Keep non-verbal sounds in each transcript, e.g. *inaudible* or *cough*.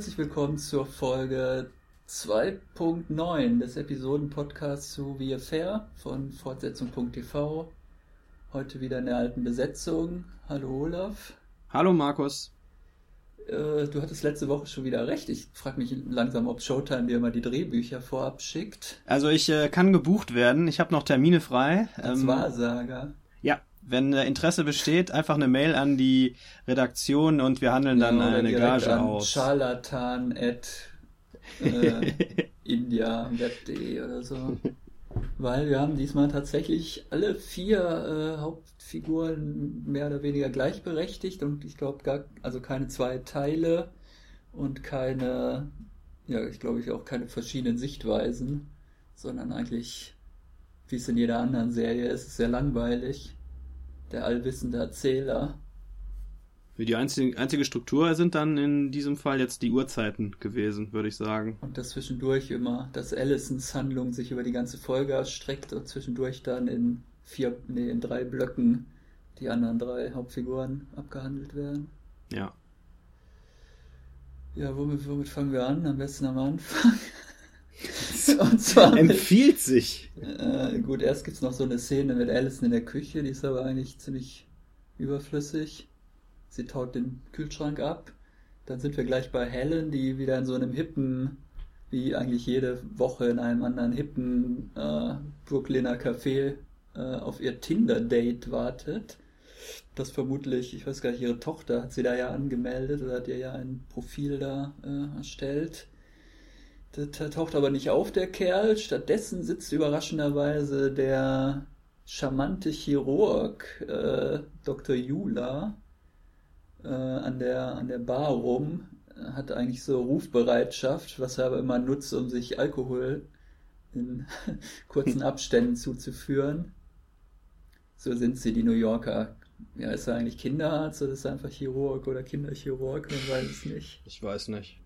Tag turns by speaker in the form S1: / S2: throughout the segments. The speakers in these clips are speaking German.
S1: herzlich willkommen zur Folge 2.9 des Episodenpodcasts zu Wie Fair von Fortsetzung.tv. Heute wieder in der alten Besetzung. Hallo Olaf.
S2: Hallo Markus.
S1: Äh, du hattest letzte Woche schon wieder recht. Ich frage mich langsam, ob Showtime dir immer die Drehbücher vorab schickt.
S2: Also ich äh, kann gebucht werden. Ich habe noch Termine frei.
S1: Als ähm, Wahrsager.
S2: Wenn Interesse besteht, einfach eine Mail an die Redaktion und wir handeln dann ja, eine Gage aus.
S1: Charlatan at äh, *laughs* indiaweb.de oder so. Weil wir haben diesmal tatsächlich alle vier äh, Hauptfiguren mehr oder weniger gleichberechtigt und ich glaube gar, also keine zwei Teile und keine, ja, ich glaube ich auch keine verschiedenen Sichtweisen, sondern eigentlich, wie es in jeder anderen Serie ist, ist sehr langweilig der allwissende Erzähler.
S2: Die einzige, einzige Struktur sind dann in diesem Fall jetzt die Uhrzeiten gewesen, würde ich sagen.
S1: Und das zwischendurch immer, dass Allisons Handlung sich über die ganze Folge erstreckt und zwischendurch dann in vier, nee, in drei Blöcken die anderen drei Hauptfiguren abgehandelt werden.
S2: Ja.
S1: Ja, womit, womit fangen wir an? Am besten am Anfang. *laughs* *laughs*
S2: Und zwar empfiehlt sich.
S1: Äh, gut, erst gibt es noch so eine Szene mit Alison in der Küche, die ist aber eigentlich ziemlich überflüssig. Sie taut den Kühlschrank ab. Dann sind wir gleich bei Helen, die wieder in so einem hippen, wie eigentlich jede Woche in einem anderen hippen äh, Brooklyner Café äh, auf ihr Tinder-Date wartet. Das vermutlich, ich weiß gar nicht, ihre Tochter hat sie da ja angemeldet oder hat ihr ja ein Profil da äh, erstellt. Der taucht aber nicht auf, der Kerl. Stattdessen sitzt überraschenderweise der charmante Chirurg äh, Dr. Jula äh, an, der, an der Bar rum. Hat eigentlich so Rufbereitschaft, was er aber immer nutzt, um sich Alkohol in *laughs* kurzen Abständen zuzuführen. So sind sie, die New Yorker. Ja, ist er eigentlich Kinderarzt oder ist er einfach Chirurg oder Kinderchirurg? Man weiß es nicht.
S2: Ich weiß nicht.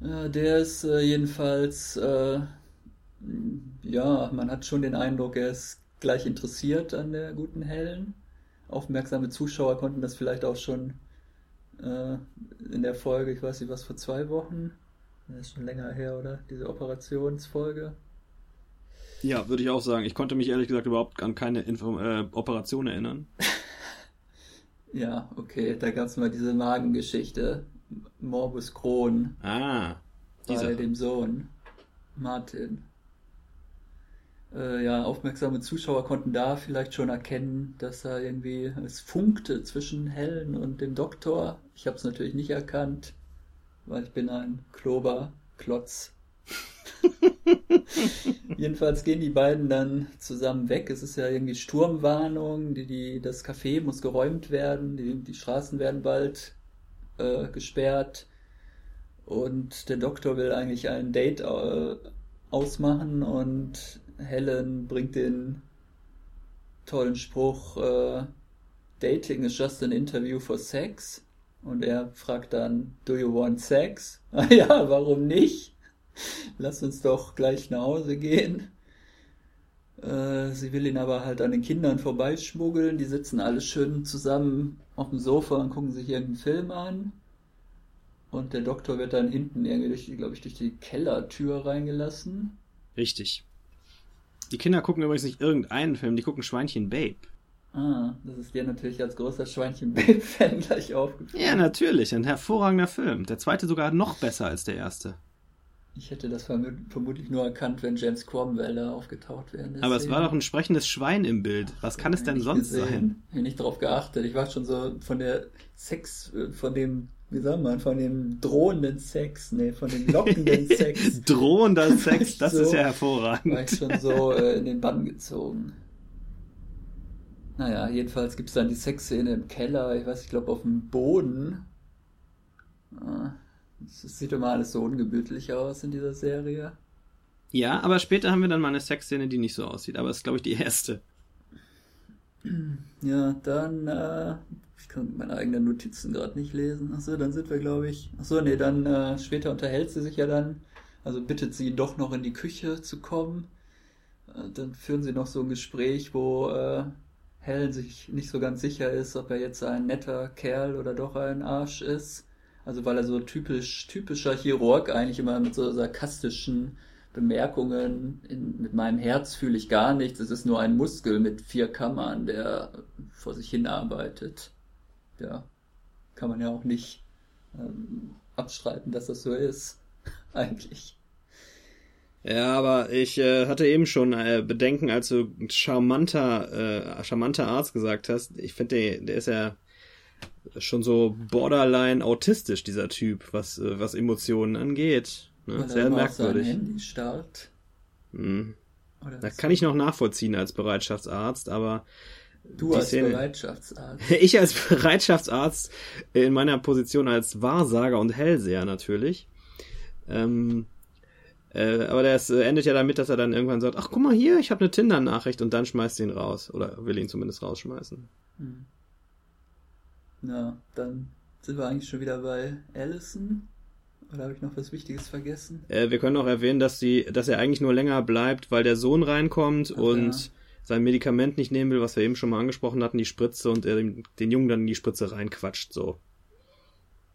S1: Ja, der ist äh, jedenfalls, äh, ja, man hat schon den Eindruck, er ist gleich interessiert an der guten Helen. Aufmerksame Zuschauer konnten das vielleicht auch schon äh, in der Folge, ich weiß nicht was, vor zwei Wochen. Das ist schon länger her, oder? Diese Operationsfolge.
S2: Ja, würde ich auch sagen. Ich konnte mich ehrlich gesagt überhaupt an keine Info äh, Operation erinnern. *laughs*
S1: ja, okay, da gab es mal diese Magengeschichte, Morbus Crohn.
S2: Ah,
S1: dieser. Bei dem Sohn, Martin. Äh, ja, aufmerksame Zuschauer konnten da vielleicht schon erkennen, dass da irgendwie es funkte zwischen Helen und dem Doktor. Ich habe es natürlich nicht erkannt, weil ich bin ein Klober-Klotz. *laughs* Jedenfalls gehen die beiden dann zusammen weg. Es ist ja irgendwie Sturmwarnung, die, die, das Café muss geräumt werden, die, die Straßen werden bald äh, gesperrt und der Doktor will eigentlich ein Date äh, ausmachen und Helen bringt den tollen Spruch, äh, Dating is just an interview for sex. Und er fragt dann, do you want sex? *laughs* ja, warum nicht? Lass uns doch gleich nach Hause gehen. Äh, sie will ihn aber halt an den Kindern vorbeischmuggeln. Die sitzen alle schön zusammen auf dem Sofa und gucken sich irgendeinen Film an. Und der Doktor wird dann hinten irgendwie durch, glaube ich, durch die Kellertür reingelassen.
S2: Richtig. Die Kinder gucken übrigens nicht irgendeinen Film, die gucken Schweinchen Babe.
S1: Ah, das ist dir natürlich als großer Schweinchen Babe-Fan gleich aufgefallen.
S2: Ja, natürlich. Ein hervorragender Film. Der zweite sogar noch besser als der erste.
S1: Ich hätte das vermutlich nur erkannt, wenn James Cromwell da aufgetaucht wäre.
S2: Aber es war doch ein sprechendes Schwein im Bild. Was kann es denn sonst gesehen. sein?
S1: Ich habe nicht darauf geachtet. Ich war schon so von der Sex, äh, von dem, wie sagt man, von dem drohenden Sex, nee, von dem lockenden *laughs* Sex.
S2: Drohender Sex, das so, ist ja hervorragend.
S1: War ich schon so äh, in den Bann gezogen. Naja, jedenfalls gibt es dann die Sexszene im Keller, ich weiß, ich glaube auf dem Boden. Es sieht immer alles so ungemütlich aus in dieser Serie.
S2: Ja, aber später haben wir dann mal eine Sexszene, die nicht so aussieht. Aber es ist, glaube ich, die erste. *clears throat*
S1: Ja, dann, äh, ich kann meine eigenen Notizen gerade nicht lesen. Achso, dann sind wir, glaube ich. Achso, nee, dann äh, später unterhält sie sich ja dann. Also bittet sie doch noch in die Küche zu kommen. Äh, dann führen sie noch so ein Gespräch, wo äh, Helen sich nicht so ganz sicher ist, ob er jetzt ein netter Kerl oder doch ein Arsch ist. Also weil er so typisch, typischer Chirurg eigentlich immer mit so sarkastischen Bemerkungen, in, mit meinem Herz fühle ich gar nichts, es ist nur ein Muskel mit vier Kammern, der vor sich hin arbeitet. Ja, kann man ja auch nicht ähm, abstreiten, dass das so ist, *laughs* eigentlich.
S2: Ja, aber ich äh, hatte eben schon äh, Bedenken, als du charmanter, äh, charmanter Arzt gesagt hast. Ich finde, der, der ist ja schon so borderline autistisch, dieser Typ, was, äh, was Emotionen angeht. Ne? Sehr merkwürdig. Auf Handy starrt. Hm. Da kann ich noch nachvollziehen als Bereitschaftsarzt, aber
S1: Du als Szene, Bereitschaftsarzt. *laughs*
S2: Ich als Bereitschaftsarzt in meiner Position als Wahrsager und Hellseher natürlich. Ähm, äh, aber das endet ja damit, dass er dann irgendwann sagt, ach guck mal hier, ich habe eine Tinder-Nachricht und dann schmeißt ihn raus. Oder will ihn zumindest rausschmeißen. Hm.
S1: Ja, dann sind wir eigentlich schon wieder bei Allison. Oder habe ich noch was Wichtiges vergessen?
S2: Äh, wir können auch erwähnen, dass, die, dass er eigentlich nur länger bleibt, weil der Sohn reinkommt Ach, und ja. sein Medikament nicht nehmen will, was wir eben schon mal angesprochen hatten, die Spritze und er den Jungen dann in die Spritze reinquatscht. So.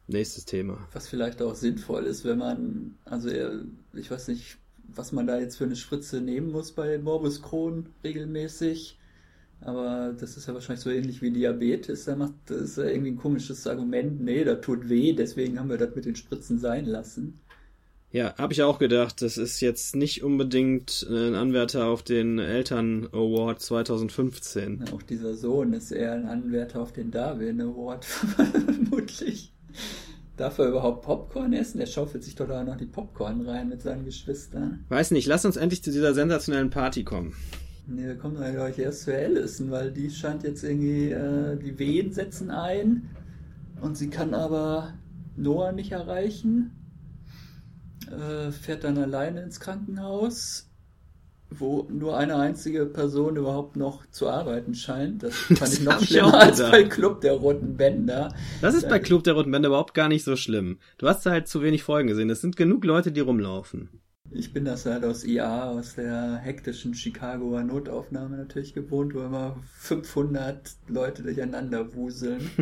S2: Nächstes Thema.
S1: Was vielleicht auch sinnvoll ist, wenn man, also er, ich weiß nicht, was man da jetzt für eine Spritze nehmen muss bei Morbus Crohn regelmäßig. Aber das ist ja wahrscheinlich so ähnlich wie Diabetes. Da macht, das ist ja irgendwie ein komisches Argument. Nee, das tut weh, deswegen haben wir das mit den Spritzen sein lassen.
S2: Ja, habe ich auch gedacht. Das ist jetzt nicht unbedingt ein Anwärter auf den Eltern Award 2015.
S1: Ja, auch dieser Sohn ist eher ein Anwärter auf den Darwin Award, *laughs* vermutlich. Darf er überhaupt Popcorn essen? Der schaufelt sich doch da noch die Popcorn rein mit seinen Geschwistern.
S2: Weiß nicht, lass uns endlich zu dieser sensationellen Party kommen.
S1: Nee, wir kommen dann, glaube ich, erst zu Allison, weil die scheint jetzt irgendwie, äh, die Wehen setzen ein und sie kann aber Noah nicht erreichen. Äh, fährt dann alleine ins Krankenhaus, wo nur eine einzige Person überhaupt noch zu arbeiten scheint. Das *laughs* fand das ich noch schlimmer ich als bei Club der Roten Bänder.
S2: Das ist bei Club der Roten Bänder überhaupt gar nicht so schlimm. Du hast da halt zu wenig Folgen gesehen. Es sind genug Leute, die rumlaufen.
S1: Ich bin das halt aus IA, aus der hektischen Chicagoer Notaufnahme natürlich gewohnt, wo immer 500 Leute durcheinander wuseln. *laughs*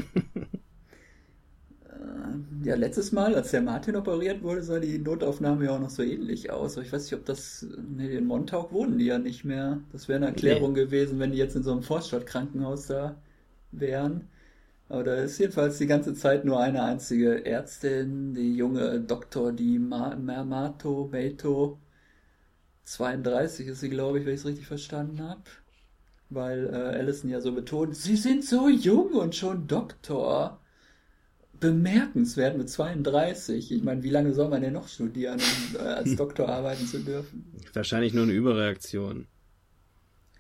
S1: Äh, ja, letztes Mal, als der Martin operiert wurde, sah die Notaufnahme ja auch noch so ähnlich aus. Aber ich weiß nicht, ob das. Nee, in Montauk wohnen die ja nicht mehr. Das wäre eine Erklärung nee. gewesen, wenn die jetzt in so einem Vorstadtkrankenhaus da wären. Aber da ist jedenfalls die ganze Zeit nur eine einzige Ärztin, die junge Doktor, die Mermato Meito. 32 ist sie, glaube ich, wenn ich es richtig verstanden habe. Weil äh, Allison ja so betont, sie sind so jung und schon Doktor. Bemerkenswert mit 32. Ich meine, wie lange soll man denn noch studieren, um äh, als *laughs* Doktor arbeiten zu dürfen?
S2: Wahrscheinlich nur eine Überreaktion.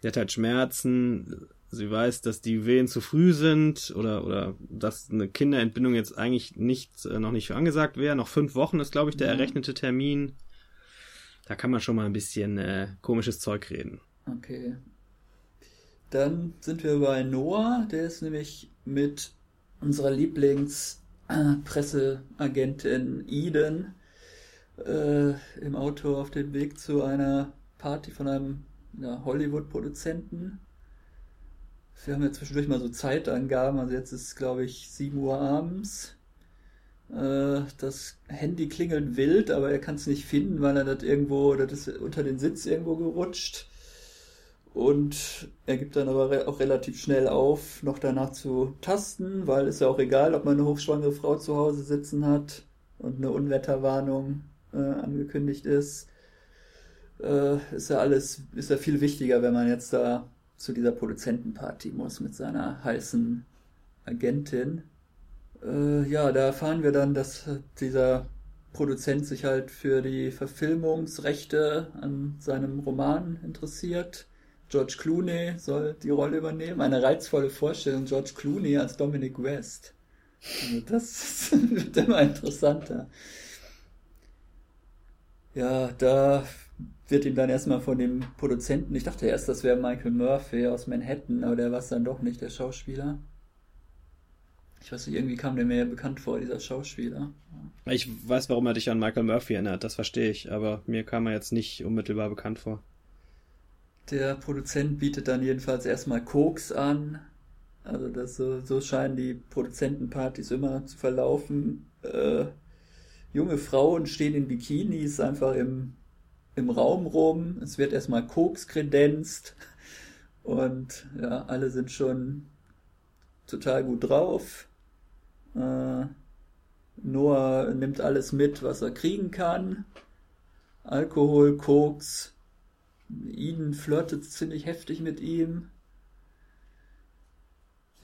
S2: Sie hat halt Schmerzen, sie weiß, dass die Wehen zu früh sind oder, oder dass eine Kinderentbindung jetzt eigentlich nicht, äh, noch nicht angesagt wäre. Noch fünf Wochen ist, glaube ich, der ja. errechnete Termin. Da kann man schon mal ein bisschen äh, komisches Zeug reden.
S1: Okay. Dann sind wir bei Noah, der ist nämlich mit unserer Lieblingspresseagentin Eden äh, im Auto auf dem Weg zu einer Party von einem ja, Hollywood-Produzenten wir haben ja zwischendurch mal so Zeitangaben, also jetzt ist glaube ich 7 Uhr abends. Äh, das Handy klingelt wild, aber er kann es nicht finden, weil er das irgendwo, das ist unter den Sitz irgendwo gerutscht. Und er gibt dann aber auch relativ schnell auf, noch danach zu tasten, weil es ja auch egal, ob man eine hochschwangere Frau zu Hause sitzen hat und eine Unwetterwarnung äh, angekündigt ist. Äh, ist ja alles, ist ja viel wichtiger, wenn man jetzt da zu dieser Produzentenparty muss mit seiner heißen Agentin. Äh, ja, da erfahren wir dann, dass dieser Produzent sich halt für die Verfilmungsrechte an seinem Roman interessiert. George Clooney soll die Rolle übernehmen. Eine reizvolle Vorstellung, George Clooney als Dominic West. Also das *laughs* wird immer interessanter. Ja, da wird ihm dann erstmal von dem Produzenten, ich dachte erst, das wäre Michael Murphy aus Manhattan, aber der war es dann doch nicht, der Schauspieler. Ich weiß nicht, irgendwie kam der mir ja bekannt vor, dieser Schauspieler.
S2: Ich weiß, warum er dich an Michael Murphy erinnert, das verstehe ich, aber mir kam er jetzt nicht unmittelbar bekannt vor.
S1: Der Produzent bietet dann jedenfalls erstmal Koks an. Also das so, so scheinen die Produzentenpartys immer zu verlaufen. äh, junge Frauen stehen in Bikinis einfach im, im Raum rum. Es wird erstmal Koks kredenzt. Und ja, alle sind schon total gut drauf. Äh, Noah nimmt alles mit, was er kriegen kann. Alkohol, Koks. Eden flirtet ziemlich heftig mit ihm.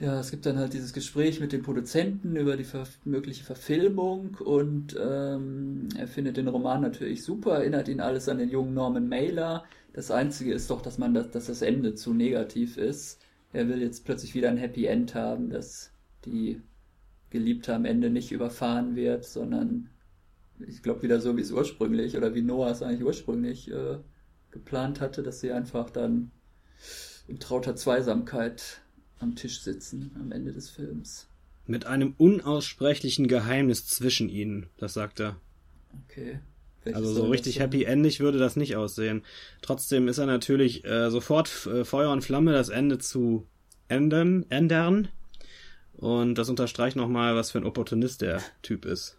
S1: Ja, es gibt dann halt dieses Gespräch mit dem Produzenten über die ver mögliche Verfilmung und ähm, er findet den Roman natürlich super, erinnert ihn alles an den jungen Norman Mailer. Das Einzige ist doch, dass man das, dass das Ende zu negativ ist. Er will jetzt plötzlich wieder ein Happy End haben, dass die Geliebte am Ende nicht überfahren wird, sondern ich glaube wieder so wie es ursprünglich oder wie Noah es eigentlich ursprünglich äh, geplant hatte, dass sie einfach dann in trauter Zweisamkeit am Tisch sitzen am Ende des Films.
S2: Mit einem unaussprechlichen Geheimnis zwischen ihnen, das sagt er.
S1: Okay.
S2: Welches also so richtig happy endig würde das nicht aussehen. Trotzdem ist er natürlich äh, sofort äh, Feuer und Flamme, das Ende zu ändern, ändern. Und das unterstreicht nochmal, was für ein Opportunist der Typ ist.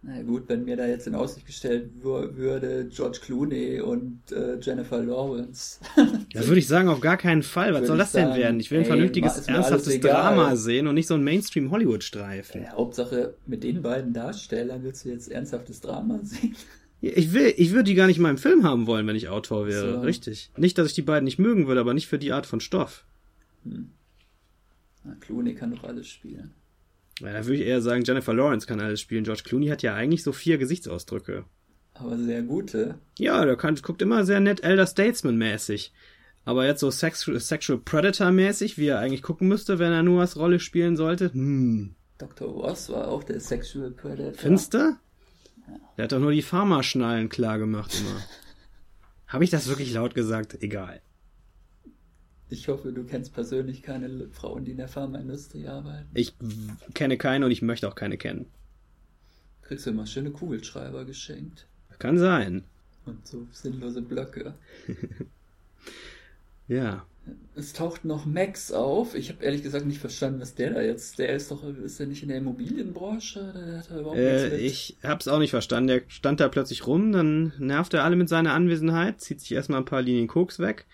S1: Na gut, wenn mir da jetzt in Aussicht gestellt würde, George Clooney und äh, Jennifer Lawrence. *laughs*
S2: da würde ich sagen, auf gar keinen Fall. Was soll das sagen, denn werden? Ich will ein ey, vernünftiges, ernsthaftes Drama sehen und nicht so ein Mainstream-Hollywood-Streifen.
S1: Ja, Hauptsache, mit den beiden Darstellern willst du jetzt ernsthaftes Drama sehen? *laughs*
S2: Ich will, ich würde die gar nicht in meinem Film haben wollen, wenn ich Autor wäre. So. Richtig. Nicht, dass ich die beiden nicht mögen würde, aber nicht für die Art von Stoff. Hm.
S1: Na, Clooney kann doch alles spielen.
S2: Ja, da würde ich eher sagen, Jennifer Lawrence kann alles spielen. George Clooney hat ja eigentlich so vier Gesichtsausdrücke.
S1: Aber sehr gute.
S2: Ja, der kann, guckt immer sehr nett Elder Statesman-mäßig. Aber jetzt so Sexual, Sexual Predator-mäßig, wie er eigentlich gucken müsste, wenn er nur als Rolle spielen sollte. Hm.
S1: Dr. Ross war auch der Sexual Predator.
S2: Finster? Ja. Der hat doch nur die Pharmaschnallen klar gemacht immer. *laughs* Habe ich das wirklich laut gesagt? Egal.
S1: Ich hoffe, du kennst persönlich keine Frauen, die in der Pharmaindustrie arbeiten.
S2: Ich kenne keine und ich möchte auch keine kennen.
S1: Kriegst du immer schöne Kugelschreiber geschenkt.
S2: Kann sein.
S1: Und so sinnlose Blöcke. *laughs*
S2: ja.
S1: Es taucht noch Max auf. Ich habe ehrlich gesagt nicht verstanden, was der da jetzt. Der ist doch, ist der nicht in der Immobilienbranche? Der
S2: hat überhaupt äh, ich hab's auch nicht verstanden. Der stand da plötzlich rum, dann nervt er alle mit seiner Anwesenheit, zieht sich erstmal ein paar Linien Koks weg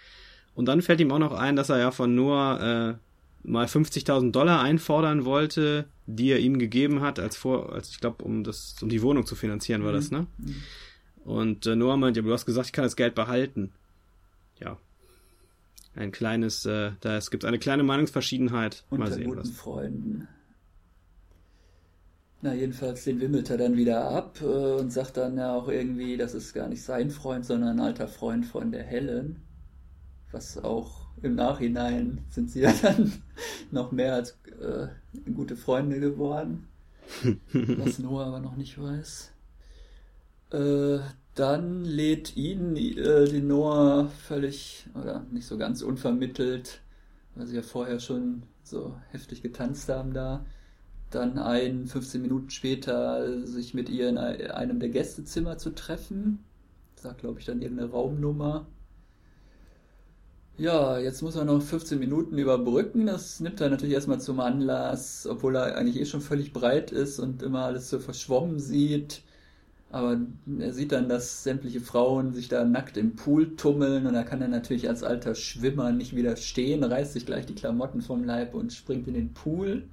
S2: und dann fällt ihm auch noch ein, dass er ja von Noah äh, mal 50.000 Dollar einfordern wollte, die er ihm gegeben hat, als vor, als ich glaube, um das, um die Wohnung zu finanzieren war mhm. das, ne? Mhm. Und äh, Noah meint, ja, du hast gesagt, ich kann das Geld behalten. Ja. Ein kleines, äh, da es gibt eine kleine Meinungsverschiedenheit.
S1: Unter mal sehen, guten was. Freunden. Na, jedenfalls, den wimmelt er dann wieder ab äh, und sagt dann ja auch irgendwie, das ist gar nicht sein Freund, sondern ein alter Freund von der Helen was auch im Nachhinein sind sie ja dann *laughs* noch mehr als äh, gute Freunde geworden, *laughs* was Noah aber noch nicht weiß. Äh, dann lädt ihn äh, die Noah völlig oder nicht so ganz unvermittelt, weil sie ja vorher schon so heftig getanzt haben da, dann ein, 15 Minuten später sich mit ihr in einem der Gästezimmer zu treffen. Sagt, glaube ich, dann irgendeine Raumnummer. Ja, jetzt muss er noch 15 Minuten überbrücken. Das nimmt er natürlich erstmal zum Anlass, obwohl er eigentlich eh schon völlig breit ist und immer alles so verschwommen sieht. Aber er sieht dann, dass sämtliche Frauen sich da nackt im Pool tummeln und er kann dann natürlich als alter Schwimmer nicht widerstehen, reißt sich gleich die Klamotten vom Leib und springt in den Pool.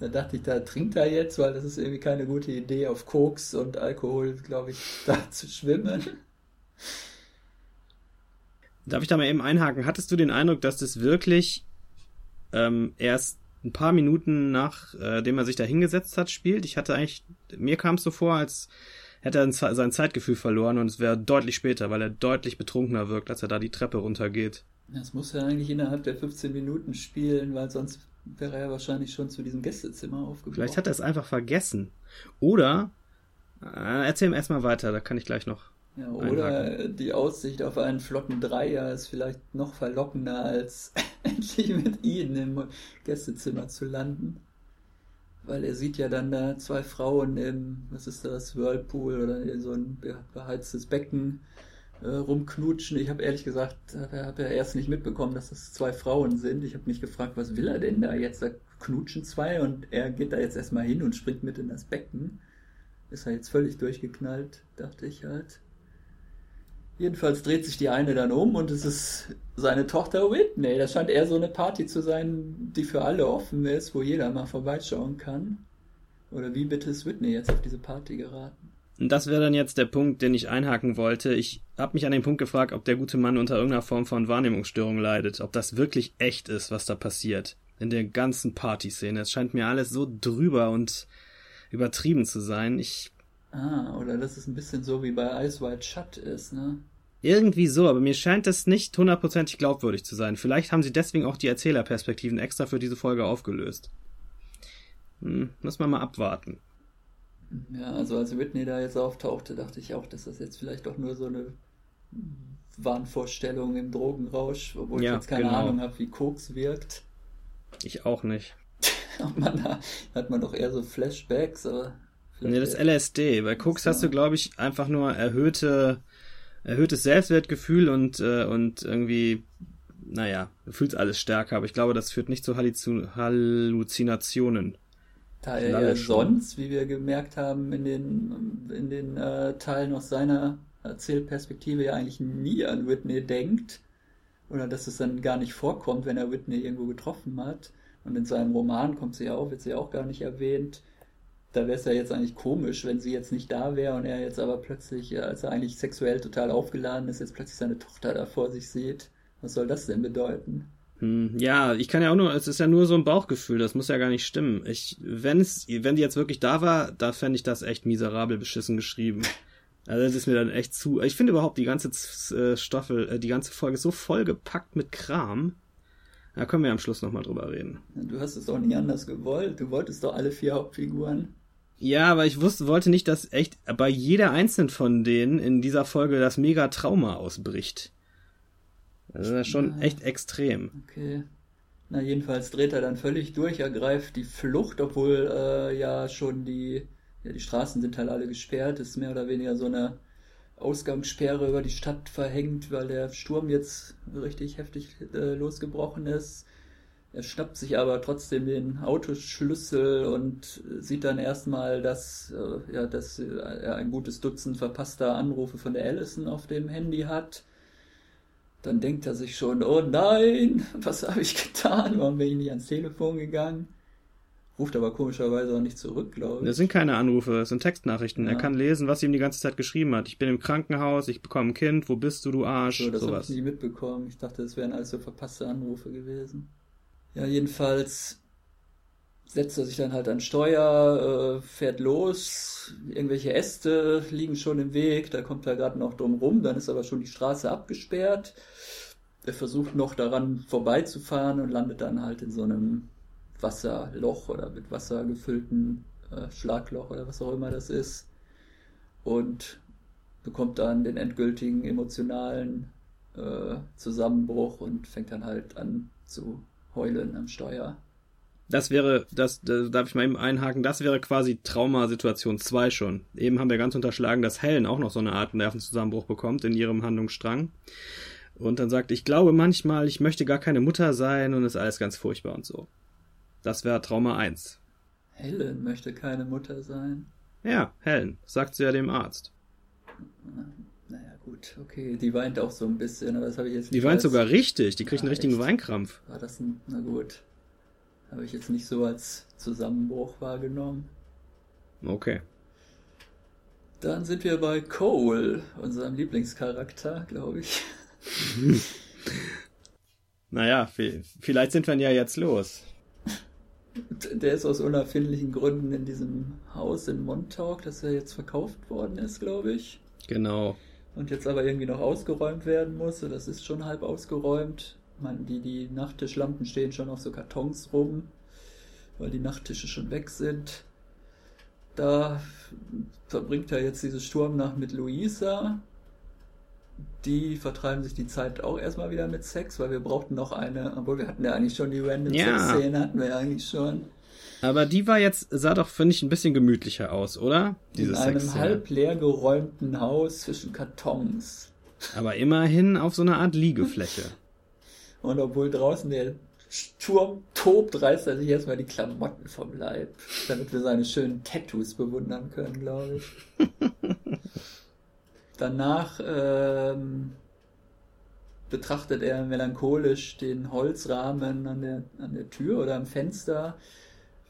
S1: Da dachte ich, da trinkt er jetzt, weil das ist irgendwie keine gute Idee, auf Koks und Alkohol, glaube ich, da zu schwimmen.
S2: Darf ich da mal eben einhaken? Hattest du den Eindruck, dass das wirklich ähm, erst ein paar Minuten nachdem äh, er sich da hingesetzt hat, spielt? Ich hatte eigentlich, mir kam es so vor, als hätte er sein Zeitgefühl verloren und es wäre deutlich später, weil er deutlich betrunkener wirkt, als er da die Treppe runtergeht.
S1: Das muss er eigentlich innerhalb der 15 Minuten spielen, weil sonst wäre er wahrscheinlich schon zu diesem Gästezimmer aufgebrochen.
S2: Vielleicht hat er es einfach vergessen. Oder, äh, erzähl ihm erstmal weiter, da kann ich gleich noch
S1: ja, oder einhaken. die Aussicht auf einen flotten Dreier ist vielleicht noch verlockender, als *laughs* endlich mit ihnen im Gästezimmer zu landen. Weil er sieht ja dann da zwei Frauen im, was ist das, Whirlpool oder so ein beheiztes Becken äh, rumknutschen. Ich habe ehrlich gesagt, habe hab ja erst nicht mitbekommen, dass das zwei Frauen sind. Ich habe mich gefragt, was will er denn da jetzt? Da knutschen zwei und er geht da jetzt erstmal hin und springt mit in das Becken. Ist er jetzt völlig durchgeknallt, dachte ich halt. Jedenfalls dreht sich die eine dann um und es ist seine Tochter Whitney. Das scheint eher so eine Party zu sein, die für alle offen ist, wo jeder mal vorbeischauen kann. Oder wie bitte ist Whitney jetzt auf diese Party geraten?
S2: Und das wäre dann jetzt der Punkt, den ich einhaken wollte. Ich habe mich an den Punkt gefragt, ob der gute Mann unter irgendeiner Form von Wahrnehmungsstörung leidet, ob das wirklich echt ist, was da passiert in der ganzen Partyszene. Es scheint mir alles so drüber und übertrieben zu sein. Ich
S1: Ah, oder dass es ein bisschen so wie bei Ice White Shut ist, ne?
S2: Irgendwie so, aber mir scheint das nicht hundertprozentig glaubwürdig zu sein. Vielleicht haben sie deswegen auch die Erzählerperspektiven extra für diese Folge aufgelöst. Hm, muss man mal abwarten.
S1: Ja, also als Whitney da jetzt auftauchte, dachte ich auch, dass das jetzt vielleicht doch nur so eine Wahnvorstellung im Drogenrausch, obwohl ja, ich jetzt keine genau. Ahnung habe, wie Koks wirkt.
S2: Ich auch nicht. *laughs*
S1: man, da hat man doch eher so Flashbacks, aber
S2: Nee, das LSD. Bei Koks hast du, glaube ich, einfach nur erhöhte, erhöhtes Selbstwertgefühl und, äh, und irgendwie, naja, du fühlst alles stärker, aber ich glaube, das führt nicht zu Halluzinationen.
S1: Da er ja sonst, wie wir gemerkt haben, in den, in den äh, Teilen aus seiner Erzählperspektive ja eigentlich nie an Whitney denkt. Oder dass es dann gar nicht vorkommt, wenn er Whitney irgendwo getroffen hat. Und in seinem Roman kommt sie ja auch, wird sie auch gar nicht erwähnt da wäre es ja jetzt eigentlich komisch, wenn sie jetzt nicht da wäre und er jetzt aber plötzlich, als er eigentlich sexuell total aufgeladen ist, jetzt plötzlich seine Tochter da vor sich sieht. Was soll das denn bedeuten?
S2: Hm, ja, ich kann ja auch nur, es ist ja nur so ein Bauchgefühl, das muss ja gar nicht stimmen. Ich, wenn es, wenn die jetzt wirklich da war, da fände ich das echt miserabel beschissen geschrieben. Also das ist mir dann echt zu. Ich finde überhaupt die ganze äh, Staffel, äh, die ganze Folge so vollgepackt mit Kram. Da können wir am Schluss nochmal drüber reden.
S1: Du hast es doch nie anders gewollt. Du wolltest doch alle vier Hauptfiguren.
S2: Ja, aber ich wusste, wollte nicht, dass echt bei jeder einzelnen von denen in dieser Folge das Mega-Trauma ausbricht. Das ist schon ja. echt extrem.
S1: Okay. Na, jedenfalls dreht er dann völlig durch, ergreift die Flucht, obwohl äh, ja schon die, ja, die Straßen sind halt alle gesperrt, ist mehr oder weniger so eine Ausgangssperre über die Stadt verhängt, weil der Sturm jetzt richtig heftig äh, losgebrochen ist. Er schnappt sich aber trotzdem den Autoschlüssel und sieht dann erstmal, dass, äh, ja, dass er ein gutes Dutzend verpasster Anrufe von der Allison auf dem Handy hat. Dann denkt er sich schon, oh nein, *laughs* was habe ich getan? Warum bin ich nicht ans Telefon gegangen? Ruft aber komischerweise auch nicht zurück, glaube ich.
S2: Das sind keine Anrufe, das sind Textnachrichten. Ja. Er kann lesen, was sie ihm die ganze Zeit geschrieben hat. Ich bin im Krankenhaus, ich bekomme ein Kind, wo bist du, du Arsch?
S1: So, das habe ich nie mitbekommen. Ich dachte, das wären alles so verpasste Anrufe gewesen. Ja, jedenfalls setzt er sich dann halt an Steuer, äh, fährt los, irgendwelche Äste liegen schon im Weg, da kommt er gerade noch drum rum, dann ist aber schon die Straße abgesperrt. Er versucht noch daran vorbeizufahren und landet dann halt in so einem Wasserloch oder mit Wasser gefüllten äh, Schlagloch oder was auch immer das ist und bekommt dann den endgültigen emotionalen äh, Zusammenbruch und fängt dann halt an zu heulen am Steuer.
S2: Das wäre, das, das darf ich mal eben einhaken, das wäre quasi Traumasituation 2 schon. Eben haben wir ganz unterschlagen, dass Helen auch noch so eine Art Nervenzusammenbruch bekommt in ihrem Handlungsstrang. Und dann sagt, ich glaube manchmal, ich möchte gar keine Mutter sein und ist alles ganz furchtbar und so. Das wäre Trauma 1.
S1: Helen möchte keine Mutter sein.
S2: Ja, Helen, sagt sie ja dem Arzt.
S1: Gut, okay. Die weint auch so ein bisschen, aber das habe ich jetzt
S2: nicht. Die weint sogar richtig, die kriegt ja, einen richtigen echt? Weinkrampf.
S1: War das ein. Na gut. Habe ich jetzt nicht so als Zusammenbruch wahrgenommen.
S2: Okay.
S1: Dann sind wir bei Cole, unserem Lieblingscharakter, glaube ich. *laughs*
S2: naja, vielleicht sind wir ja jetzt los.
S1: Der ist aus unerfindlichen Gründen in diesem Haus in Montauk, das ja jetzt verkauft worden ist, glaube ich.
S2: Genau
S1: und jetzt aber irgendwie noch ausgeräumt werden muss. Das ist schon halb ausgeräumt. Man, die, die Nachttischlampen stehen schon auf so Kartons rum, weil die Nachttische schon weg sind. Da verbringt er jetzt diese Sturmnacht mit Luisa. Die vertreiben sich die Zeit auch erstmal wieder mit Sex, weil wir brauchten noch eine, obwohl wir hatten ja eigentlich schon die random ja. Sex-Szene, hatten wir ja eigentlich schon.
S2: Aber die war jetzt, sah doch, finde ich, ein bisschen gemütlicher aus, oder?
S1: Diese In einem halb leer geräumten Haus zwischen Kartons.
S2: Aber immerhin auf so einer Art Liegefläche. *laughs*
S1: Und obwohl draußen der Sturm tobt, reißt er sich erstmal die Klamotten vom Leib, damit wir seine schönen Tattoos bewundern können, glaube ich. *laughs* Danach ähm, betrachtet er melancholisch den Holzrahmen an der, an der Tür oder am Fenster,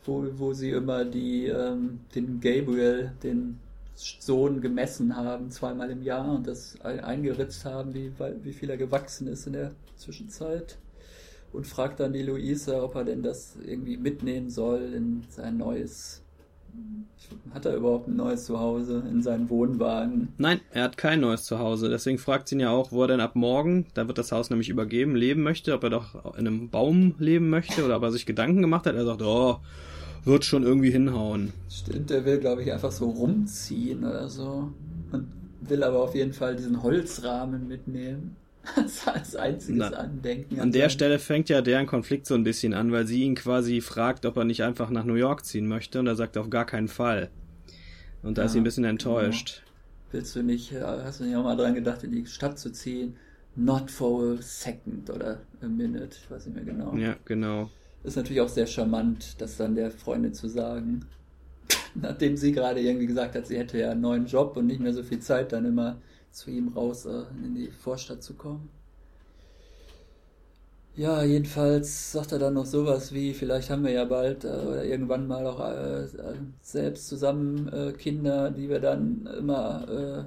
S1: wo, wo sie immer die, ähm, den Gabriel, den Sohn, gemessen haben, zweimal im Jahr und das eingeritzt haben, wie, wie viel er gewachsen ist in der Zwischenzeit. Und fragt dann die Luisa, ob er denn das irgendwie mitnehmen soll in sein neues hat er überhaupt ein neues Zuhause in seinem Wohnwagen?
S2: Nein, er hat kein neues Zuhause. Deswegen fragt sie ihn ja auch, wo er denn ab morgen, da wird das Haus nämlich übergeben, leben möchte, ob er doch in einem Baum leben möchte oder ob er sich Gedanken gemacht hat. Er sagt, oh, wird schon irgendwie hinhauen.
S1: Stimmt, er will, glaube ich, einfach so rumziehen oder so. Und will aber auf jeden Fall diesen Holzrahmen mitnehmen. *laughs* als einziges Na, Andenken.
S2: An der Stelle fängt ja deren Konflikt so ein bisschen an, weil sie ihn quasi fragt, ob er nicht einfach nach New York ziehen möchte und er sagt auf gar keinen Fall. Und da ja, ist sie ein bisschen enttäuscht.
S1: Genau. Willst du nicht, äh, hast du nicht auch mal dran gedacht, in die Stadt zu ziehen? Not for a second oder a minute, ich weiß nicht mehr genau.
S2: Ja, genau.
S1: Ist natürlich auch sehr charmant, das dann der Freundin zu sagen. Nachdem sie gerade irgendwie gesagt hat, sie hätte ja einen neuen Job und nicht mehr so viel Zeit, dann immer zu ihm raus äh, in die Vorstadt zu kommen. Ja, jedenfalls sagt er dann noch sowas wie, vielleicht haben wir ja bald äh, oder irgendwann mal auch äh, selbst zusammen äh, Kinder, die wir dann immer, äh,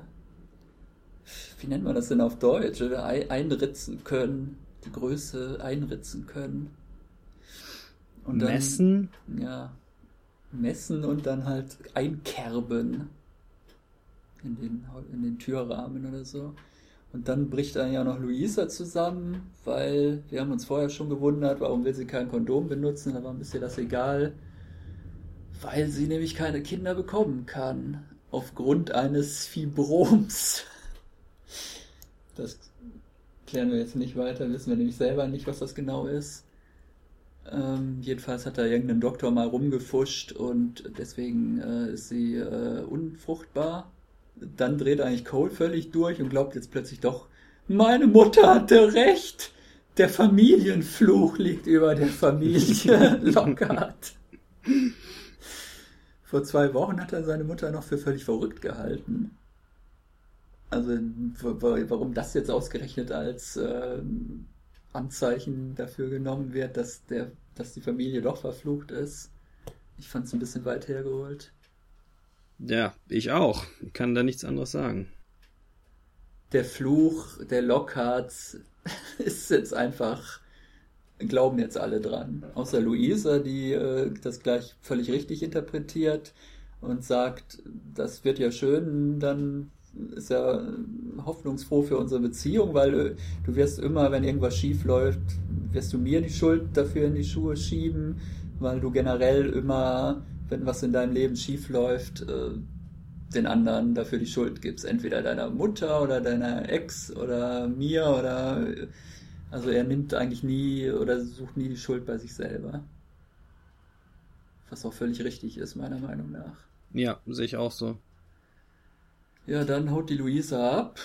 S1: wie nennt man das denn auf Deutsch, einritzen können, die Größe einritzen können.
S2: Und dann, messen?
S1: Ja, messen und dann halt einkerben in den, in den Türrahmen oder so. Und dann bricht dann ja noch Luisa zusammen, weil wir haben uns vorher schon gewundert, warum will sie kein Kondom benutzen, da war ein bisschen das egal. Weil sie nämlich keine Kinder bekommen kann. Aufgrund eines Fibroms. Das klären wir jetzt nicht weiter, wissen wir nämlich selber nicht, was das genau ist. Ähm, jedenfalls hat da irgendein Doktor mal rumgefuscht und deswegen äh, ist sie äh, unfruchtbar dann dreht eigentlich Cole völlig durch und glaubt jetzt plötzlich doch, meine Mutter hatte recht. Der Familienfluch liegt über der Familie *laughs* Lockhart. Vor zwei Wochen hat er seine Mutter noch für völlig verrückt gehalten. Also warum das jetzt ausgerechnet als äh, Anzeichen dafür genommen wird, dass, der, dass die Familie doch verflucht ist, ich fand es ein bisschen weit hergeholt.
S2: Ja, ich auch. Ich kann da nichts anderes sagen.
S1: Der Fluch der Lockharts *laughs* ist jetzt einfach, glauben jetzt alle dran. Außer Luisa, die äh, das gleich völlig richtig interpretiert und sagt, das wird ja schön, dann ist ja hoffnungsfroh für unsere Beziehung, weil äh, du wirst immer, wenn irgendwas schief läuft, wirst du mir die Schuld dafür in die Schuhe schieben, weil du generell immer wenn was in deinem Leben schief läuft, äh, den anderen dafür die Schuld gibst. Entweder deiner Mutter oder deiner Ex oder mir oder also er nimmt eigentlich nie oder sucht nie die Schuld bei sich selber. Was auch völlig richtig ist, meiner Meinung nach.
S2: Ja, sehe ich auch so.
S1: Ja, dann haut die Luisa ab.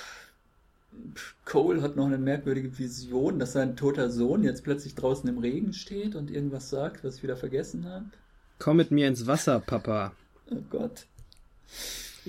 S1: Cole hat noch eine merkwürdige Vision, dass sein toter Sohn jetzt plötzlich draußen im Regen steht und irgendwas sagt, was ich wieder vergessen habe.
S2: Komm mit mir ins Wasser, Papa.
S1: Oh Gott.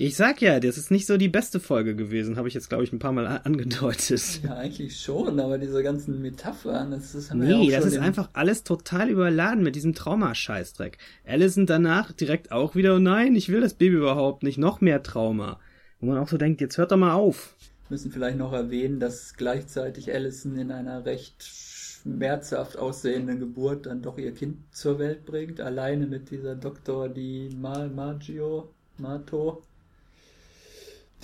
S2: Ich sag ja, das ist nicht so die beste Folge gewesen, habe ich jetzt, glaube ich, ein paar Mal angedeutet.
S1: Ja, eigentlich schon, aber diese ganzen Metaphern, das ist
S2: Nee, ja das ist einfach alles total überladen mit diesem Traumascheißdreck. Allison danach direkt auch wieder, oh nein, ich will das Baby überhaupt nicht, noch mehr Trauma. Wo man auch so denkt, jetzt hört doch mal auf.
S1: Wir müssen vielleicht noch erwähnen, dass gleichzeitig Allison in einer recht schmerzhaft aussehenden Geburt dann doch ihr Kind zur Welt bringt, alleine mit dieser Doktor, die Mal Maggio, Mato.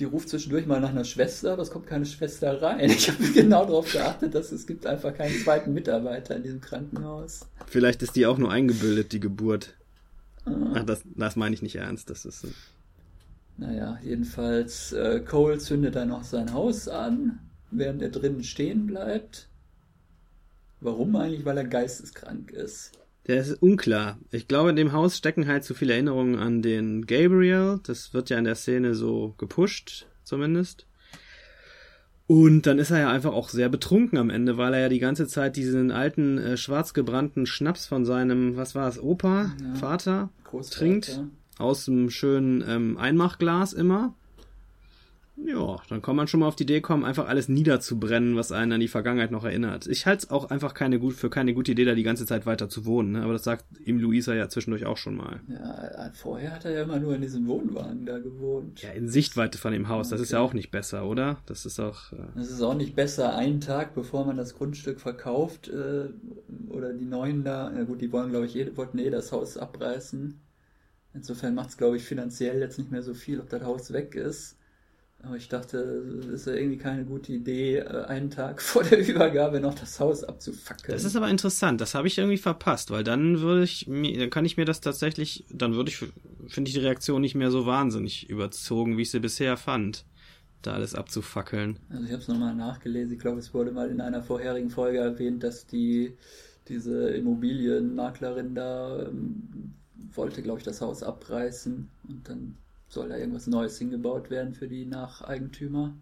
S1: Die ruft zwischendurch mal nach einer Schwester, aber es kommt keine Schwester rein. Ich habe genau darauf geachtet, dass es gibt einfach keinen zweiten Mitarbeiter in diesem Krankenhaus.
S2: Vielleicht ist die auch nur eingebildet, die Geburt. Ah. Ach, das, das meine ich nicht ernst. Das ist so.
S1: Naja, jedenfalls, äh, Cole zündet dann noch sein Haus an, während er drinnen stehen bleibt. Warum eigentlich? Weil er geisteskrank ist.
S2: Der ist unklar. Ich glaube, in dem Haus stecken halt zu viele Erinnerungen an den Gabriel. Das wird ja in der Szene so gepusht, zumindest. Und dann ist er ja einfach auch sehr betrunken am Ende, weil er ja die ganze Zeit diesen alten äh, schwarz gebrannten Schnaps von seinem, was war es, Opa, ja. Vater Großvater. trinkt aus dem schönen ähm, Einmachglas immer. Ja, dann kann man schon mal auf die Idee kommen, einfach alles niederzubrennen, was einen an die Vergangenheit noch erinnert. Ich halte es auch einfach keine gut, für keine gute Idee, da die ganze Zeit weiter zu wohnen. Ne? Aber das sagt ihm Luisa ja zwischendurch auch schon mal.
S1: Ja, vorher hat er ja immer nur in diesem Wohnwagen da gewohnt.
S2: Ja, in Sichtweite von dem Haus. Das ist ja auch nicht besser, oder? Das ist auch. Äh
S1: das ist auch nicht besser, einen Tag bevor man das Grundstück verkauft äh, oder die Neuen da. Ja gut, die wollen, glaube ich, eh, wollten eh das Haus abreißen. Insofern macht es, glaube ich, finanziell jetzt nicht mehr so viel, ob das Haus weg ist. Aber ich dachte, das ist ja irgendwie keine gute Idee, äh, einen Tag *laughs* vor der Übergabe noch das Haus abzufackeln.
S2: Das ist aber interessant, das habe ich irgendwie verpasst, weil dann würde ich dann kann ich mir das tatsächlich, dann würde ich, finde ich die Reaktion nicht mehr so wahnsinnig überzogen, wie ich sie bisher fand, da alles abzufackeln.
S1: Also ich habe es nochmal nachgelesen, ich glaube, es wurde mal in einer vorherigen Folge erwähnt, dass die, diese Immobilienmaklerin da ähm, wollte, glaube ich, das Haus abreißen und dann soll da irgendwas Neues hingebaut werden für die Nacheigentümer.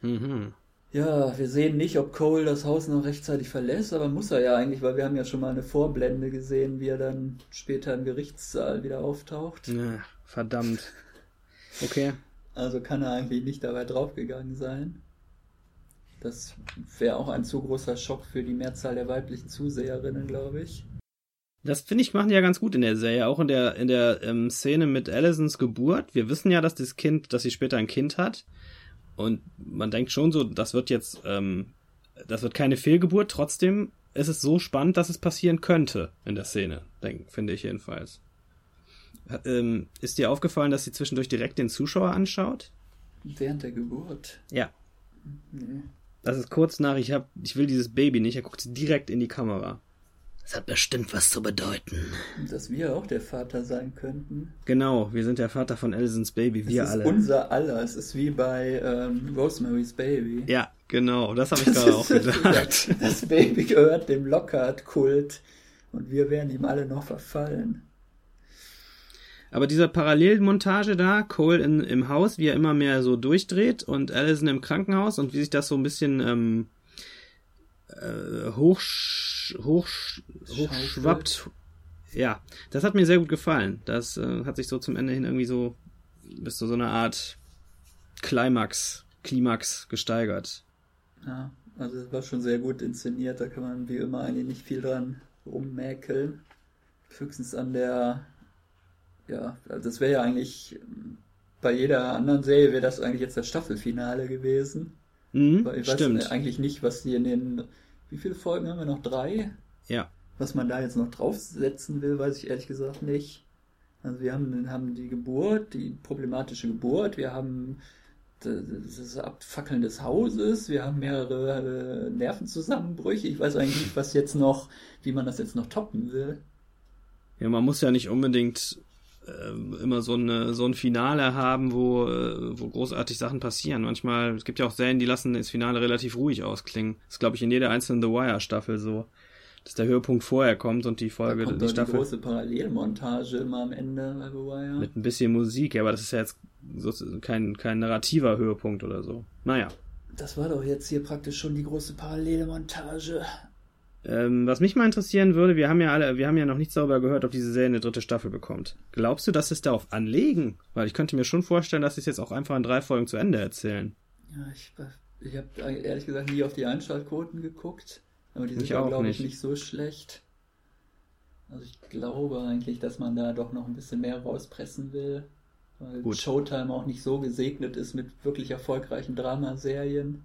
S1: Mhm. Ja, wir sehen nicht, ob Cole das Haus noch rechtzeitig verlässt, aber muss er ja eigentlich, weil wir haben ja schon mal eine Vorblende gesehen, wie er dann später im Gerichtssaal wieder auftaucht. Ja,
S2: verdammt. Okay.
S1: Also kann er eigentlich nicht dabei draufgegangen sein. Das wäre auch ein zu großer Schock für die Mehrzahl der weiblichen Zuseherinnen, glaube ich.
S2: Das finde ich machen die ja ganz gut in der Serie, auch in der in der ähm, Szene mit Allisons Geburt. Wir wissen ja, dass das Kind, dass sie später ein Kind hat und man denkt schon so, das wird jetzt, ähm, das wird keine Fehlgeburt. Trotzdem ist es so spannend, dass es passieren könnte in der Szene, denk, finde ich jedenfalls. Ähm, ist dir aufgefallen, dass sie zwischendurch direkt den Zuschauer anschaut?
S1: Während der Geburt?
S2: Ja. Nee. Das ist kurz nach, ich hab, ich will dieses Baby nicht, er guckt direkt in die Kamera. Das hat bestimmt was zu bedeuten.
S1: Dass wir auch der Vater sein könnten.
S2: Genau, wir sind der Vater von Elsons Baby, wir
S1: es ist
S2: alle.
S1: Unser aller, es ist wie bei ähm, Rosemary's Baby.
S2: Ja, genau, das habe ich gerade auch gedacht. *laughs*
S1: das Baby gehört dem Lockhart-Kult und wir werden ihm alle noch verfallen.
S2: Aber diese Parallelmontage da, Cole in, im Haus, wie er immer mehr so durchdreht und Allison im Krankenhaus und wie sich das so ein bisschen ähm, äh, hochsch hoch, hochschwappt. Ja, das hat mir sehr gut gefallen. Das äh, hat sich so zum Ende hin irgendwie so bis zu so einer Art Climax, Klimax gesteigert.
S1: Ja, also es war schon sehr gut inszeniert, da kann man wie immer eigentlich nicht viel dran rummäkeln. Höchstens an der, ja, also das wäre ja eigentlich bei jeder anderen Serie wäre das eigentlich jetzt das Staffelfinale gewesen. Mhm, ich stimmt. weiß eigentlich nicht, was die in den wie viele Folgen haben wir noch? Drei?
S2: Ja.
S1: Was man da jetzt noch draufsetzen will, weiß ich ehrlich gesagt nicht. Also wir haben, haben die Geburt, die problematische Geburt, wir haben das Abfackeln des Hauses, wir haben mehrere äh, Nervenzusammenbrüche. Ich weiß eigentlich nicht, was jetzt noch, wie man das jetzt noch toppen will.
S2: Ja, man muss ja nicht unbedingt immer so, eine, so ein Finale haben, wo, äh, wo großartig Sachen passieren. Manchmal, es gibt ja auch Serien, die lassen das Finale relativ ruhig ausklingen. Das ist, glaube ich, in jeder einzelnen The Wire-Staffel so. Dass der Höhepunkt vorher kommt und die Folge,
S1: da kommt die Staffel. Die große Parallelmontage immer am Ende bei The Wire.
S2: Mit ein bisschen Musik, ja, aber das ist ja jetzt kein, kein narrativer Höhepunkt oder so. Naja.
S1: Das war doch jetzt hier praktisch schon die große Parallelmontage.
S2: Ähm, was mich mal interessieren würde, wir haben ja alle, wir haben ja noch nichts darüber gehört, ob diese Serie eine dritte Staffel bekommt. Glaubst du, dass es darauf anlegen? Weil ich könnte mir schon vorstellen, dass sie es jetzt auch einfach in drei Folgen zu Ende erzählen.
S1: Ja, ich, ich habe ehrlich gesagt nie auf die Einschaltquoten geguckt, aber die sind ja, glaube ich, nicht so schlecht. Also ich glaube eigentlich, dass man da doch noch ein bisschen mehr rauspressen will, weil Gut. Showtime auch nicht so gesegnet ist mit wirklich erfolgreichen Dramaserien.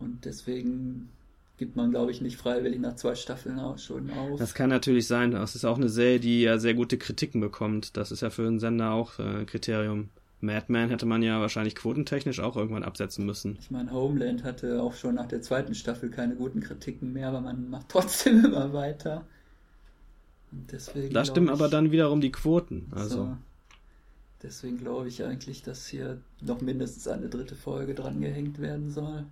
S1: Und deswegen gibt man, glaube ich, nicht freiwillig nach zwei Staffeln schon auf.
S2: Das kann natürlich sein. Das ist auch eine Serie, die ja sehr gute Kritiken bekommt. Das ist ja für einen Sender auch äh, ein Kriterium. Madman hätte man ja wahrscheinlich quotentechnisch auch irgendwann absetzen müssen.
S1: Ich meine, Homeland hatte auch schon nach der zweiten Staffel keine guten Kritiken mehr, aber man macht *laughs* trotzdem immer weiter.
S2: Und deswegen da stimmen ich, aber dann wiederum die Quoten. Also. So.
S1: Deswegen glaube ich eigentlich, dass hier noch mindestens eine dritte Folge dran gehängt werden soll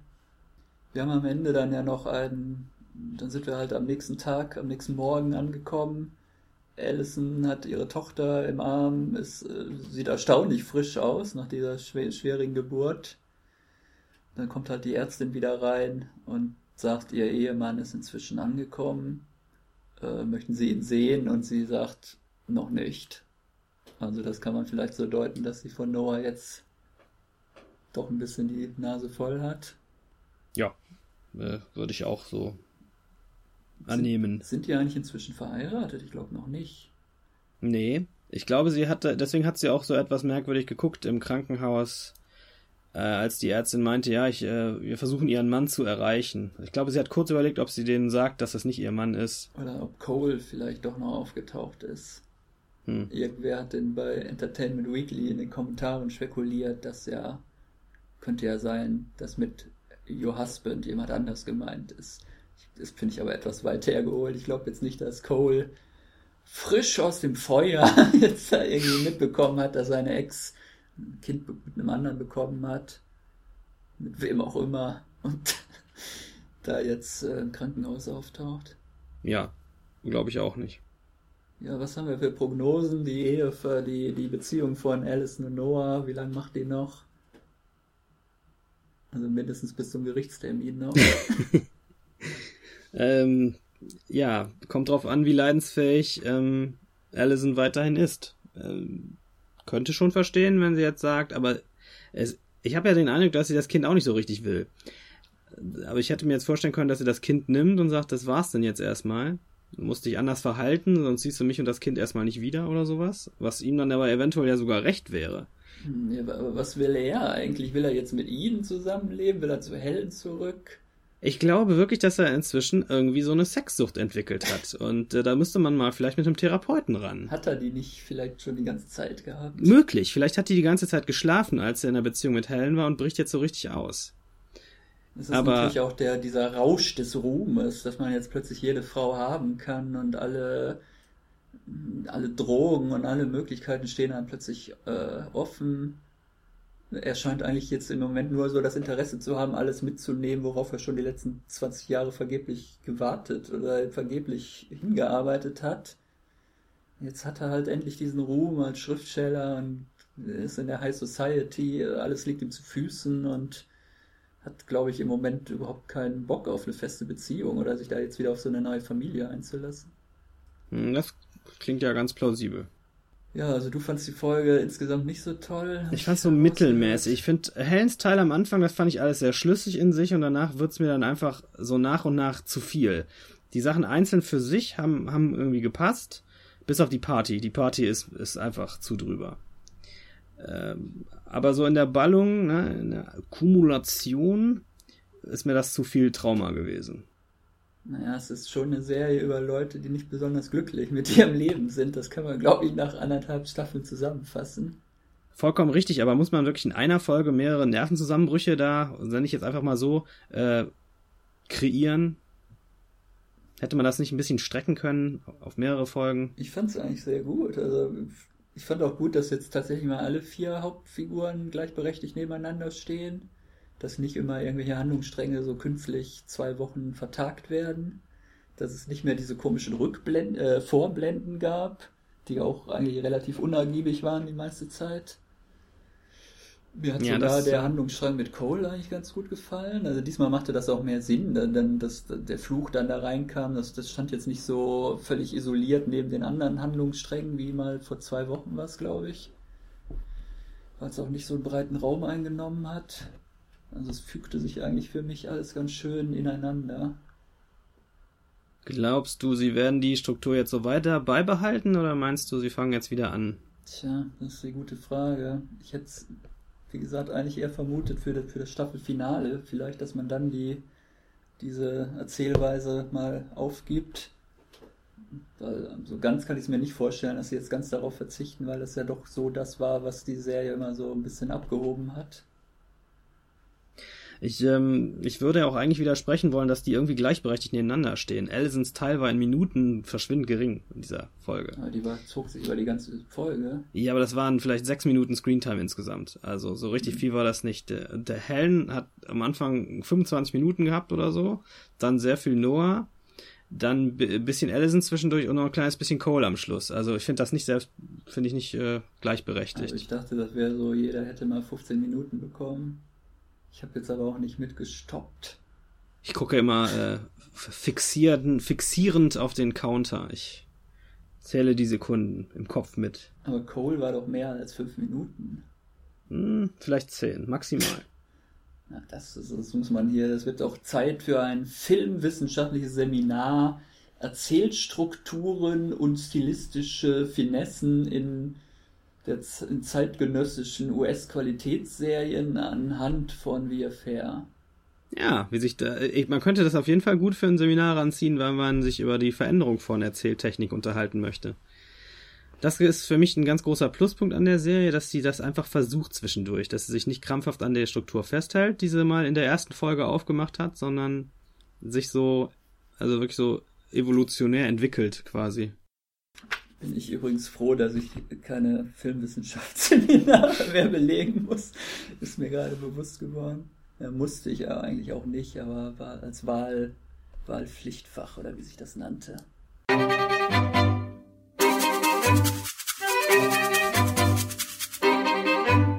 S1: wir haben am Ende dann ja noch einen, dann sind wir halt am nächsten Tag, am nächsten Morgen angekommen. Allison hat ihre Tochter im Arm, ist, äh, sieht erstaunlich frisch aus nach dieser schwierigen Geburt. dann kommt halt die Ärztin wieder rein und sagt, ihr Ehemann ist inzwischen angekommen. Äh, möchten Sie ihn sehen? Und sie sagt, noch nicht. Also das kann man vielleicht so deuten, dass sie von Noah jetzt doch ein bisschen die Nase voll hat.
S2: Ja, äh, würde ich auch so annehmen.
S1: Sind, sind die eigentlich inzwischen verheiratet? Ich glaube noch nicht.
S2: Nee, ich glaube, sie hatte, deswegen hat sie auch so etwas merkwürdig geguckt im Krankenhaus, äh, als die Ärztin meinte, ja, ich, äh, wir versuchen ihren Mann zu erreichen. Ich glaube, sie hat kurz überlegt, ob sie denen sagt, dass das nicht ihr Mann ist.
S1: Oder ob Cole vielleicht doch noch aufgetaucht ist. Hm. Irgendwer hat denn bei Entertainment Weekly in den Kommentaren spekuliert, dass ja, könnte ja sein, dass mit Your Husband jemand anders gemeint ist. Das finde ich aber etwas weit hergeholt. Ich glaube jetzt nicht, dass Cole frisch aus dem Feuer *laughs* jetzt da irgendwie mitbekommen hat, dass seine Ex ein Kind mit einem anderen bekommen hat. Mit wem auch immer. Und *laughs* da jetzt äh, im Krankenhaus auftaucht.
S2: Ja, glaube ich auch nicht.
S1: Ja, was haben wir für Prognosen? Die Ehe für die, die Beziehung von Alison und Noah, wie lange macht die noch? Also mindestens bis zum Gerichtstermin noch. *laughs*
S2: ähm, ja, kommt drauf an, wie leidensfähig ähm, Allison weiterhin ist. Ähm, könnte schon verstehen, wenn sie jetzt sagt, aber es, ich habe ja den Eindruck, dass sie das Kind auch nicht so richtig will. Aber ich hätte mir jetzt vorstellen können, dass sie das Kind nimmt und sagt, das war's denn jetzt erstmal. Du musst dich anders verhalten, sonst siehst du mich und das Kind erstmal nicht wieder oder sowas. Was ihm dann aber eventuell ja sogar recht wäre.
S1: Hm, was will er eigentlich? Will er jetzt mit ihnen zusammenleben? Will er zu Helen zurück?
S2: Ich glaube wirklich, dass er inzwischen irgendwie so eine Sexsucht entwickelt hat. Und äh, da müsste man mal vielleicht mit einem Therapeuten ran.
S1: Hat er die nicht vielleicht schon die ganze Zeit gehabt?
S2: Möglich. Vielleicht hat die die ganze Zeit geschlafen, als er in der Beziehung mit Helen war und bricht jetzt so richtig aus.
S1: Das ist Aber, natürlich auch der, dieser Rausch des Ruhmes, dass man jetzt plötzlich jede Frau haben kann und alle, alle Drogen und alle Möglichkeiten stehen dann plötzlich äh, offen er scheint eigentlich jetzt im Moment nur so das Interesse zu haben, alles mitzunehmen, worauf er schon die letzten 20 Jahre vergeblich gewartet oder vergeblich hingearbeitet hat. Jetzt hat er halt endlich diesen Ruhm als Schriftsteller und ist in der High Society, alles liegt ihm zu Füßen und hat, glaube ich, im Moment überhaupt keinen Bock auf eine feste Beziehung oder sich da jetzt wieder auf so eine neue Familie einzulassen.
S2: Hm, das klingt ja ganz plausibel.
S1: Ja, also du fandst die Folge insgesamt nicht so toll.
S2: Ich fand's so mittelmäßig. Ich finde Helens Teil am Anfang, das fand ich alles sehr schlüssig in sich und danach wird's mir dann einfach so nach und nach zu viel. Die Sachen einzeln für sich haben, haben irgendwie gepasst, bis auf die Party. Die Party ist, ist einfach zu drüber. Ähm, aber so in der Ballung, ne, in der Kumulation, ist mir das zu viel Trauma gewesen.
S1: Naja, es ist schon eine Serie über Leute, die nicht besonders glücklich mit ihrem Leben sind. Das kann man, glaube ich, nach anderthalb Staffeln zusammenfassen.
S2: Vollkommen richtig, aber muss man wirklich in einer Folge mehrere Nervenzusammenbrüche da, wenn ich jetzt einfach mal so, äh, kreieren? Hätte man das nicht ein bisschen strecken können auf mehrere Folgen?
S1: Ich fand es eigentlich sehr gut. Also ich fand auch gut, dass jetzt tatsächlich mal alle vier Hauptfiguren gleichberechtigt nebeneinander stehen dass nicht immer irgendwelche Handlungsstränge so künftig zwei Wochen vertagt werden, dass es nicht mehr diese komischen Rückblenden, äh, Vorblenden gab, die auch eigentlich relativ unergiebig waren die meiste Zeit. Mir hat ja, sogar der Handlungsstrang mit Cole eigentlich ganz gut gefallen. Also diesmal machte das auch mehr Sinn, dann, dann dass der Fluch dann da reinkam. Das, das stand jetzt nicht so völlig isoliert neben den anderen Handlungssträngen, wie mal vor zwei Wochen war es, glaube ich. Weil es auch nicht so einen breiten Raum eingenommen hat. Also es fügte sich eigentlich für mich alles ganz schön ineinander.
S2: Glaubst du, sie werden die Struktur jetzt so weiter beibehalten oder meinst du, sie fangen jetzt wieder an?
S1: Tja, das ist eine gute Frage. Ich hätte es, wie gesagt, eigentlich eher vermutet für das, für das Staffelfinale. Vielleicht, dass man dann die, diese Erzählweise mal aufgibt. Weil, so ganz kann ich es mir nicht vorstellen, dass sie jetzt ganz darauf verzichten, weil das ja doch so das war, was die Serie immer so ein bisschen abgehoben hat.
S2: Ich, ähm, ich würde auch eigentlich widersprechen wollen, dass die irgendwie gleichberechtigt nebeneinander stehen. Allisons Teil war in Minuten verschwindend gering in dieser Folge.
S1: Aber die war, zog sich über die ganze Folge.
S2: Ja, aber das waren vielleicht sechs Minuten Screentime insgesamt. Also so richtig mhm. viel war das nicht. Der, der Helen hat am Anfang 25 Minuten gehabt oder so. Dann sehr viel Noah. Dann ein bisschen Allison zwischendurch und noch ein kleines bisschen Cole am Schluss. Also ich finde das nicht selbst, finde ich nicht äh, gleichberechtigt. Also
S1: ich dachte, das wäre so, jeder hätte mal 15 Minuten bekommen. Ich habe jetzt aber auch nicht mitgestoppt.
S2: Ich gucke immer äh, fixierend, fixierend auf den Counter. Ich zähle die Sekunden im Kopf mit.
S1: Aber Cole war doch mehr als fünf Minuten.
S2: Hm, vielleicht zehn, maximal.
S1: Na, das, das muss man hier, das wird auch Zeit für ein filmwissenschaftliches Seminar. Erzählstrukturen und stilistische Finessen in, der, in zeitgenössischen US-Qualitätsserien anhand von VFR.
S2: Ja, wie sich da, man könnte das auf jeden Fall gut für ein Seminar ranziehen, weil man sich über die Veränderung von Erzähltechnik unterhalten möchte. Das ist für mich ein ganz großer Pluspunkt an der Serie, dass sie das einfach versucht zwischendurch, dass sie sich nicht krampfhaft an der Struktur festhält, die sie mal in der ersten Folge aufgemacht hat, sondern sich so, also wirklich so evolutionär entwickelt quasi.
S1: Bin ich übrigens froh, dass ich keine Filmwissenschaftsseminare mehr belegen muss. Ist mir gerade bewusst geworden. Ja, musste ich ja eigentlich auch nicht, aber war als Wahl, Wahlpflichtfach oder wie sich das nannte.